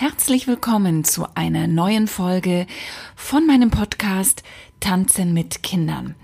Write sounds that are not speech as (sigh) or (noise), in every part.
Herzlich willkommen zu einer neuen Folge von meinem Podcast Tanzen mit Kindern.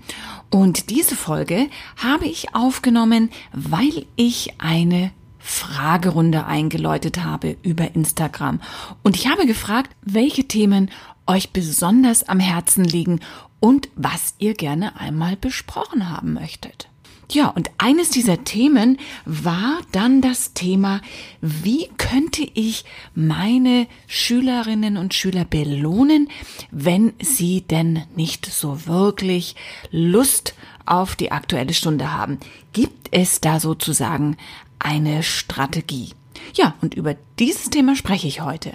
Und diese Folge habe ich aufgenommen, weil ich eine Fragerunde eingeläutet habe über Instagram. Und ich habe gefragt, welche Themen euch besonders am Herzen liegen und was ihr gerne einmal besprochen haben möchtet. Ja, und eines dieser Themen war dann das Thema, wie könnte ich meine Schülerinnen und Schüler belohnen, wenn sie denn nicht so wirklich Lust auf die aktuelle Stunde haben? Gibt es da sozusagen eine Strategie? Ja, und über dieses Thema spreche ich heute.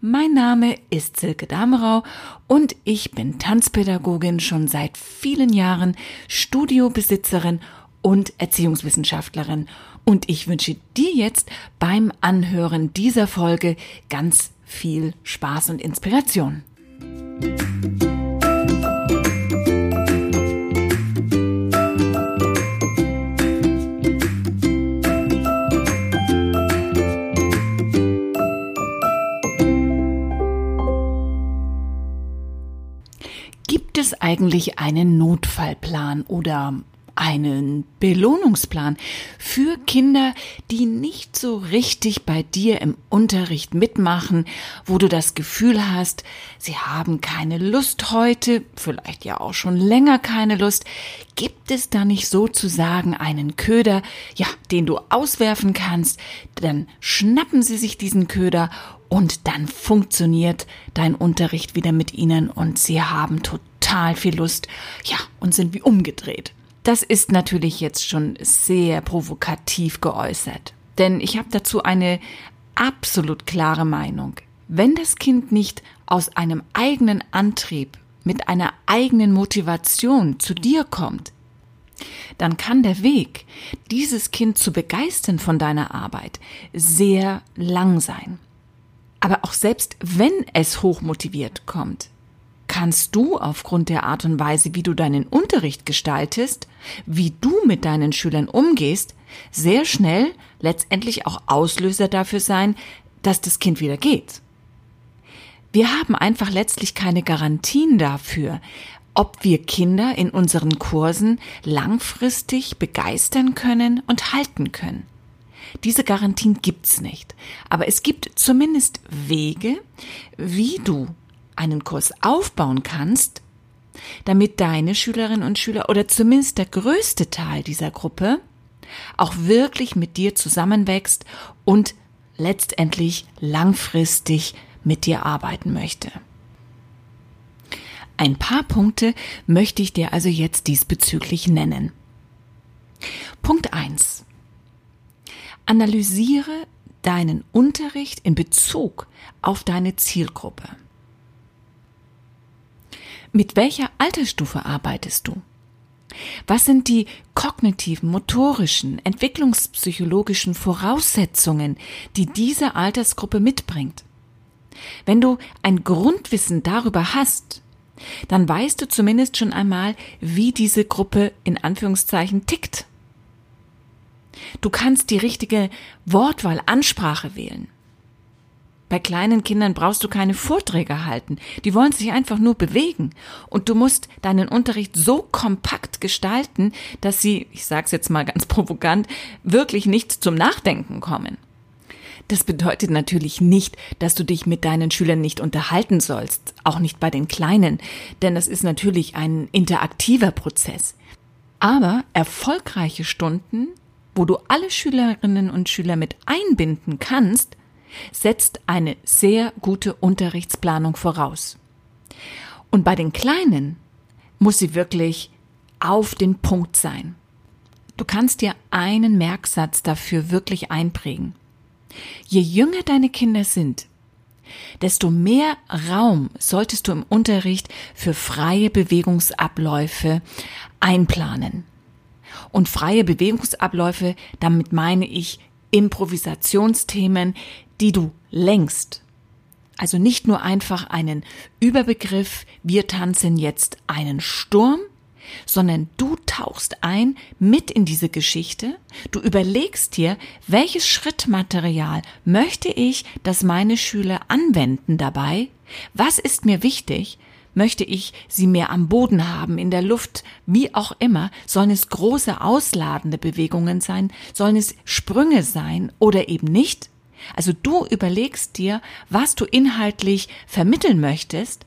Mein Name ist Silke Damerau und ich bin Tanzpädagogin schon seit vielen Jahren, Studiobesitzerin Erziehungswissenschaftlerin. Und ich wünsche dir jetzt beim Anhören dieser Folge ganz viel Spaß und Inspiration. Gibt es eigentlich einen Notfallplan oder einen Belohnungsplan für Kinder, die nicht so richtig bei dir im Unterricht mitmachen, wo du das Gefühl hast, sie haben keine Lust heute, vielleicht ja auch schon länger keine Lust. Gibt es da nicht sozusagen einen Köder, ja, den du auswerfen kannst? Dann schnappen sie sich diesen Köder und dann funktioniert dein Unterricht wieder mit ihnen und sie haben total viel Lust, ja, und sind wie umgedreht. Das ist natürlich jetzt schon sehr provokativ geäußert. Denn ich habe dazu eine absolut klare Meinung. Wenn das Kind nicht aus einem eigenen Antrieb, mit einer eigenen Motivation zu dir kommt, dann kann der Weg, dieses Kind zu begeistern von deiner Arbeit, sehr lang sein. Aber auch selbst wenn es hochmotiviert kommt, kannst du aufgrund der Art und Weise, wie du deinen Unterricht gestaltest, wie du mit deinen Schülern umgehst, sehr schnell letztendlich auch Auslöser dafür sein, dass das Kind wieder geht. Wir haben einfach letztlich keine Garantien dafür, ob wir Kinder in unseren Kursen langfristig begeistern können und halten können. Diese Garantien gibt's nicht. Aber es gibt zumindest Wege, wie du einen Kurs aufbauen kannst, damit deine Schülerinnen und Schüler oder zumindest der größte Teil dieser Gruppe auch wirklich mit dir zusammenwächst und letztendlich langfristig mit dir arbeiten möchte. Ein paar Punkte möchte ich dir also jetzt diesbezüglich nennen. Punkt eins: Analysiere deinen Unterricht in Bezug auf deine Zielgruppe. Mit welcher Altersstufe arbeitest du? Was sind die kognitiven, motorischen, entwicklungspsychologischen Voraussetzungen, die diese Altersgruppe mitbringt? Wenn du ein Grundwissen darüber hast, dann weißt du zumindest schon einmal, wie diese Gruppe in Anführungszeichen tickt. Du kannst die richtige Wortwahl, Ansprache wählen. Bei kleinen Kindern brauchst du keine Vorträge halten. Die wollen sich einfach nur bewegen. Und du musst deinen Unterricht so kompakt gestalten, dass sie, ich sag's jetzt mal ganz (laughs) provokant, wirklich nicht zum Nachdenken kommen. Das bedeutet natürlich nicht, dass du dich mit deinen Schülern nicht unterhalten sollst, auch nicht bei den Kleinen, denn das ist natürlich ein interaktiver Prozess. Aber erfolgreiche Stunden, wo du alle Schülerinnen und Schüler mit einbinden kannst, setzt eine sehr gute Unterrichtsplanung voraus. Und bei den Kleinen muss sie wirklich auf den Punkt sein. Du kannst dir einen Merksatz dafür wirklich einprägen. Je jünger deine Kinder sind, desto mehr Raum solltest du im Unterricht für freie Bewegungsabläufe einplanen. Und freie Bewegungsabläufe, damit meine ich Improvisationsthemen, die du längst, also nicht nur einfach einen Überbegriff, wir tanzen jetzt einen Sturm, sondern du tauchst ein mit in diese Geschichte, du überlegst dir, welches Schrittmaterial möchte ich, dass meine Schüler anwenden dabei, was ist mir wichtig, möchte ich sie mehr am Boden haben, in der Luft, wie auch immer, sollen es große ausladende Bewegungen sein, sollen es Sprünge sein oder eben nicht? Also du überlegst dir, was du inhaltlich vermitteln möchtest,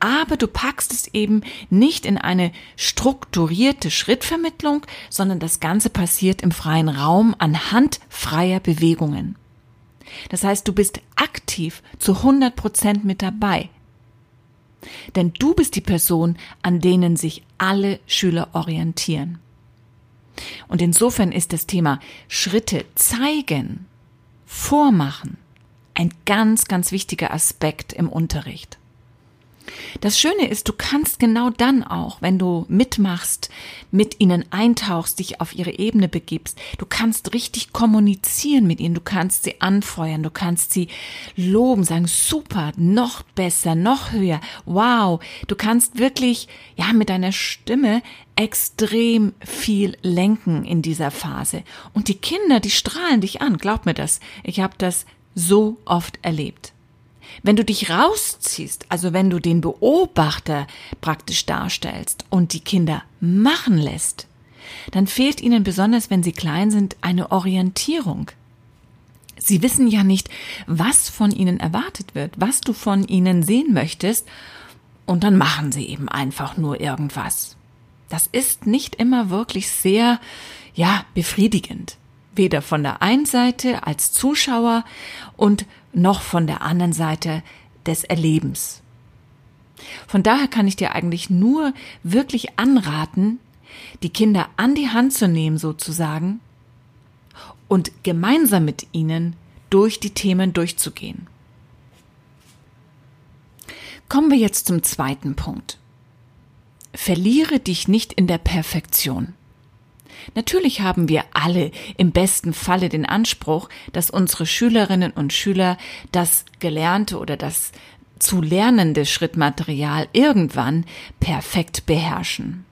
aber du packst es eben nicht in eine strukturierte Schrittvermittlung, sondern das Ganze passiert im freien Raum anhand freier Bewegungen. Das heißt, du bist aktiv zu 100 Prozent mit dabei. Denn du bist die Person, an denen sich alle Schüler orientieren. Und insofern ist das Thema Schritte zeigen, vormachen ein ganz, ganz wichtiger Aspekt im Unterricht. Das Schöne ist, du kannst genau dann auch, wenn du mitmachst, mit ihnen eintauchst, dich auf ihre Ebene begibst, du kannst richtig kommunizieren mit ihnen, du kannst sie anfeuern, du kannst sie loben, sagen, super, noch besser, noch höher, wow, du kannst wirklich, ja, mit deiner Stimme extrem viel lenken in dieser Phase. Und die Kinder, die strahlen dich an, glaub mir das. Ich habe das so oft erlebt. Wenn du dich rausziehst, also wenn du den Beobachter praktisch darstellst und die Kinder machen lässt, dann fehlt ihnen besonders, wenn sie klein sind, eine Orientierung. Sie wissen ja nicht, was von ihnen erwartet wird, was du von ihnen sehen möchtest, und dann machen sie eben einfach nur irgendwas. Das ist nicht immer wirklich sehr, ja, befriedigend. Weder von der einen Seite als Zuschauer und noch von der anderen Seite des Erlebens. Von daher kann ich dir eigentlich nur wirklich anraten, die Kinder an die Hand zu nehmen sozusagen und gemeinsam mit ihnen durch die Themen durchzugehen. Kommen wir jetzt zum zweiten Punkt. Verliere dich nicht in der Perfektion. Natürlich haben wir alle im besten Falle den Anspruch, dass unsere Schülerinnen und Schüler das gelernte oder das zu lernende Schrittmaterial irgendwann perfekt beherrschen.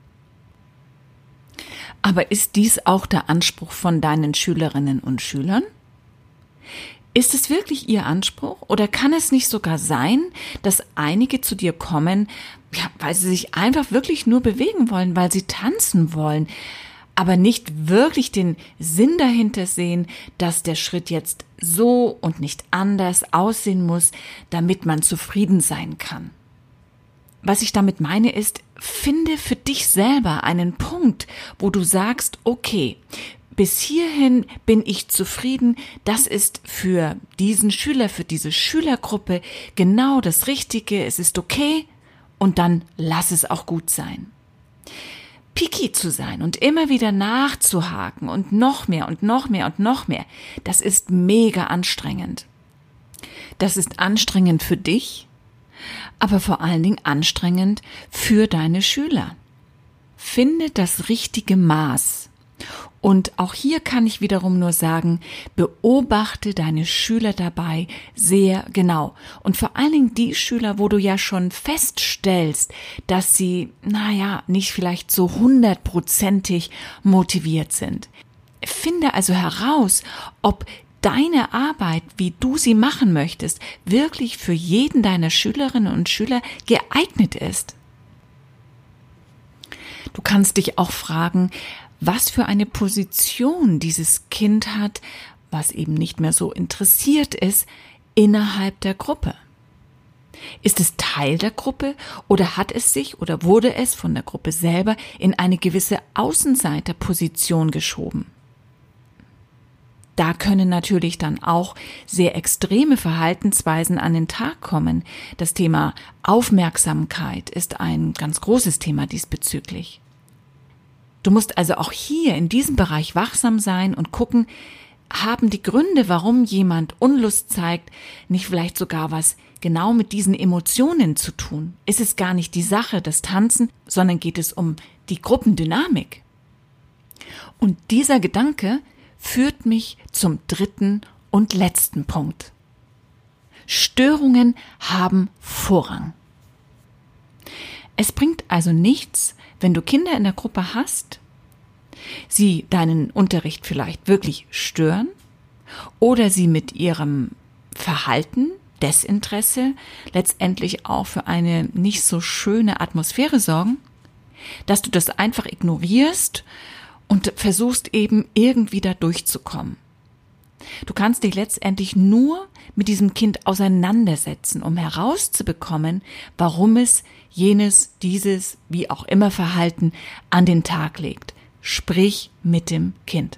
Aber ist dies auch der Anspruch von deinen Schülerinnen und Schülern? Ist es wirklich Ihr Anspruch oder kann es nicht sogar sein, dass einige zu dir kommen, ja, weil sie sich einfach wirklich nur bewegen wollen, weil sie tanzen wollen, aber nicht wirklich den Sinn dahinter sehen, dass der Schritt jetzt so und nicht anders aussehen muss, damit man zufrieden sein kann. Was ich damit meine ist, finde für dich selber einen Punkt, wo du sagst, okay, bis hierhin bin ich zufrieden, das ist für diesen Schüler, für diese Schülergruppe genau das Richtige, es ist okay und dann lass es auch gut sein picky zu sein und immer wieder nachzuhaken und noch mehr und noch mehr und noch mehr, das ist mega anstrengend. Das ist anstrengend für dich, aber vor allen Dingen anstrengend für deine Schüler. Finde das richtige Maß und auch hier kann ich wiederum nur sagen, beobachte deine Schüler dabei sehr genau. Und vor allen Dingen die Schüler, wo du ja schon feststellst, dass sie, naja, nicht vielleicht so hundertprozentig motiviert sind. Finde also heraus, ob deine Arbeit, wie du sie machen möchtest, wirklich für jeden deiner Schülerinnen und Schüler geeignet ist. Du kannst dich auch fragen, was für eine Position dieses Kind hat, was eben nicht mehr so interessiert ist, innerhalb der Gruppe. Ist es Teil der Gruppe oder hat es sich oder wurde es von der Gruppe selber in eine gewisse Außenseiterposition geschoben? Da können natürlich dann auch sehr extreme Verhaltensweisen an den Tag kommen. Das Thema Aufmerksamkeit ist ein ganz großes Thema diesbezüglich. Du musst also auch hier in diesem Bereich wachsam sein und gucken, haben die Gründe, warum jemand Unlust zeigt, nicht vielleicht sogar was genau mit diesen Emotionen zu tun? Ist es gar nicht die Sache des Tanzen, sondern geht es um die Gruppendynamik? Und dieser Gedanke führt mich zum dritten und letzten Punkt. Störungen haben Vorrang. Es bringt also nichts, wenn du Kinder in der Gruppe hast, sie deinen Unterricht vielleicht wirklich stören oder sie mit ihrem Verhalten, Desinteresse letztendlich auch für eine nicht so schöne Atmosphäre sorgen, dass du das einfach ignorierst und versuchst eben irgendwie da durchzukommen. Du kannst dich letztendlich nur mit diesem Kind auseinandersetzen, um herauszubekommen, warum es jenes, dieses, wie auch immer Verhalten an den Tag legt. Sprich mit dem Kind.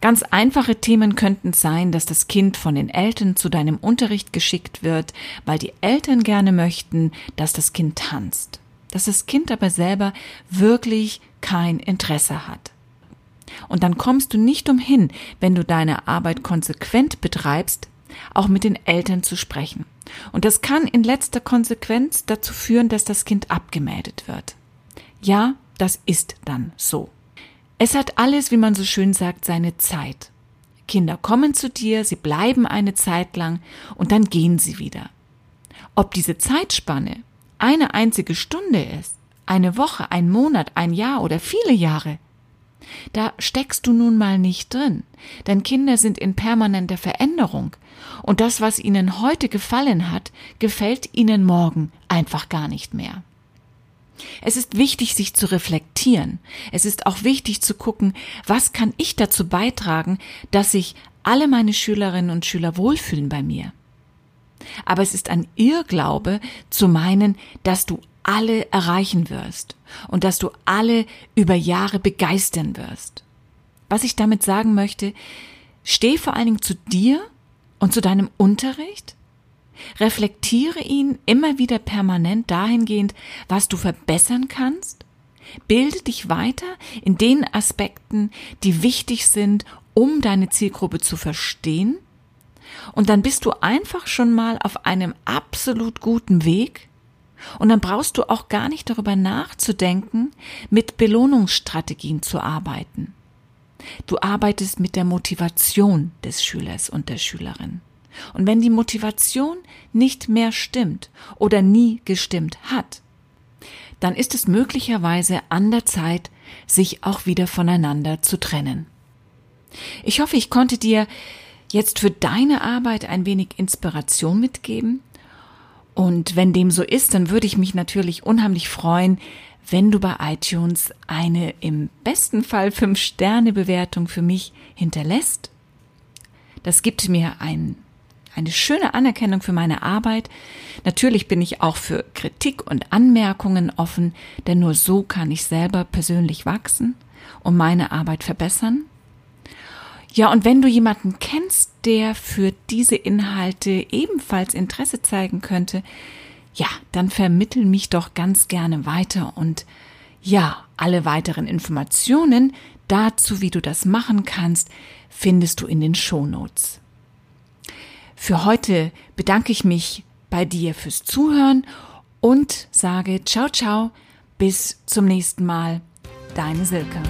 Ganz einfache Themen könnten sein, dass das Kind von den Eltern zu deinem Unterricht geschickt wird, weil die Eltern gerne möchten, dass das Kind tanzt, dass das Kind aber selber wirklich kein Interesse hat. Und dann kommst du nicht umhin, wenn du deine Arbeit konsequent betreibst, auch mit den Eltern zu sprechen. Und das kann in letzter Konsequenz dazu führen, dass das Kind abgemeldet wird. Ja, das ist dann so. Es hat alles, wie man so schön sagt, seine Zeit. Kinder kommen zu dir, sie bleiben eine Zeit lang und dann gehen sie wieder. Ob diese Zeitspanne eine einzige Stunde ist, eine Woche, ein Monat, ein Jahr oder viele Jahre, da steckst du nun mal nicht drin, denn Kinder sind in permanenter Veränderung und das, was ihnen heute gefallen hat, gefällt ihnen morgen einfach gar nicht mehr. Es ist wichtig, sich zu reflektieren. Es ist auch wichtig zu gucken, was kann ich dazu beitragen, dass sich alle meine Schülerinnen und Schüler wohlfühlen bei mir. Aber es ist ein Irrglaube zu meinen, dass du alle erreichen wirst und dass du alle über Jahre begeistern wirst. Was ich damit sagen möchte, steh vor allen Dingen zu dir und zu deinem Unterricht Reflektiere ihn immer wieder permanent dahingehend, was du verbessern kannst. Bilde dich weiter in den Aspekten, die wichtig sind, um deine Zielgruppe zu verstehen. Und dann bist du einfach schon mal auf einem absolut guten Weg. Und dann brauchst du auch gar nicht darüber nachzudenken, mit Belohnungsstrategien zu arbeiten. Du arbeitest mit der Motivation des Schülers und der Schülerin. Und wenn die Motivation nicht mehr stimmt oder nie gestimmt hat, dann ist es möglicherweise an der Zeit, sich auch wieder voneinander zu trennen. Ich hoffe, ich konnte dir jetzt für deine Arbeit ein wenig Inspiration mitgeben. Und wenn dem so ist, dann würde ich mich natürlich unheimlich freuen, wenn du bei iTunes eine im besten Fall 5-Sterne-Bewertung für mich hinterlässt. Das gibt mir ein eine schöne Anerkennung für meine Arbeit. Natürlich bin ich auch für Kritik und Anmerkungen offen, denn nur so kann ich selber persönlich wachsen und meine Arbeit verbessern. Ja, und wenn du jemanden kennst, der für diese Inhalte ebenfalls Interesse zeigen könnte, ja, dann vermittel mich doch ganz gerne weiter und ja, alle weiteren Informationen dazu, wie du das machen kannst, findest du in den Shownotes. Für heute bedanke ich mich bei dir fürs Zuhören und sage ciao ciao, bis zum nächsten Mal. Deine Silke.